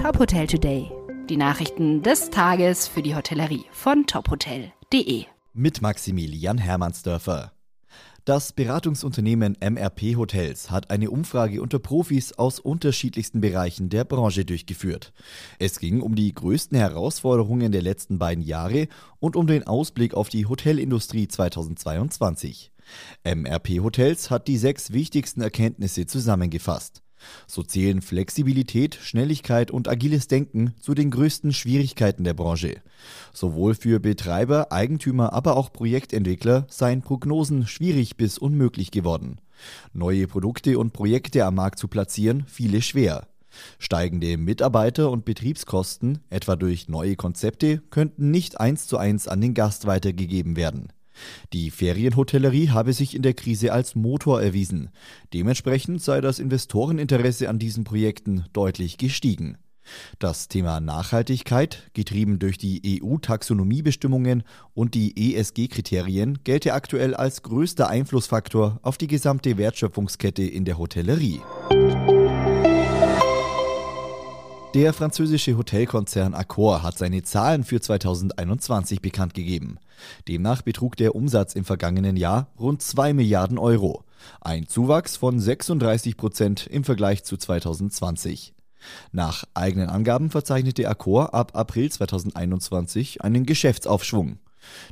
Top Hotel Today. Die Nachrichten des Tages für die Hotellerie von tophotel.de. Mit Maximilian Hermannsdörfer. Das Beratungsunternehmen MRP Hotels hat eine Umfrage unter Profis aus unterschiedlichsten Bereichen der Branche durchgeführt. Es ging um die größten Herausforderungen der letzten beiden Jahre und um den Ausblick auf die Hotelindustrie 2022. MRP Hotels hat die sechs wichtigsten Erkenntnisse zusammengefasst. So zählen Flexibilität, Schnelligkeit und agiles Denken zu den größten Schwierigkeiten der Branche. Sowohl für Betreiber, Eigentümer, aber auch Projektentwickler seien Prognosen schwierig bis unmöglich geworden. Neue Produkte und Projekte am Markt zu platzieren, viele schwer. Steigende Mitarbeiter- und Betriebskosten, etwa durch neue Konzepte, könnten nicht eins zu eins an den Gast weitergegeben werden. Die Ferienhotellerie habe sich in der Krise als Motor erwiesen. Dementsprechend sei das Investoreninteresse an diesen Projekten deutlich gestiegen. Das Thema Nachhaltigkeit, getrieben durch die EU-Taxonomiebestimmungen und die ESG-Kriterien, gelte aktuell als größter Einflussfaktor auf die gesamte Wertschöpfungskette in der Hotellerie. Der französische Hotelkonzern Accor hat seine Zahlen für 2021 bekannt gegeben. Demnach betrug der Umsatz im vergangenen Jahr rund 2 Milliarden Euro, ein Zuwachs von 36 Prozent im Vergleich zu 2020. Nach eigenen Angaben verzeichnete Accor ab April 2021 einen Geschäftsaufschwung.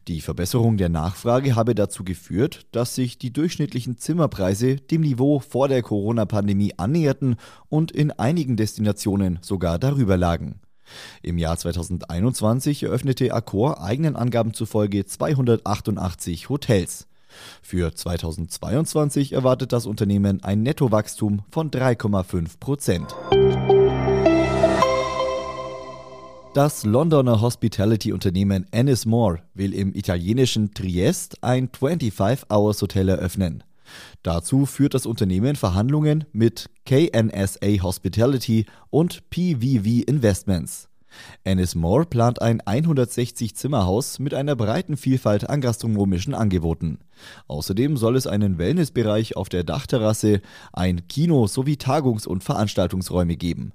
Die Verbesserung der Nachfrage habe dazu geführt, dass sich die durchschnittlichen Zimmerpreise dem Niveau vor der Corona-Pandemie annäherten und in einigen Destinationen sogar darüber lagen. Im Jahr 2021 eröffnete Accor eigenen Angaben zufolge 288 Hotels. Für 2022 erwartet das Unternehmen ein Nettowachstum von 3,5 Prozent. Das Londoner Hospitality-Unternehmen Ennismore will im italienischen Triest ein 25-Hours-Hotel eröffnen. Dazu führt das Unternehmen Verhandlungen mit KNSA Hospitality und PVV Investments. Ennismore plant ein 160-Zimmerhaus mit einer breiten Vielfalt an gastronomischen Angeboten. Außerdem soll es einen Wellnessbereich auf der Dachterrasse, ein Kino sowie Tagungs- und Veranstaltungsräume geben.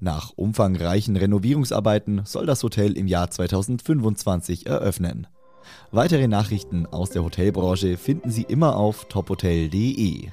Nach umfangreichen Renovierungsarbeiten soll das Hotel im Jahr 2025 eröffnen. Weitere Nachrichten aus der Hotelbranche finden Sie immer auf tophotel.de.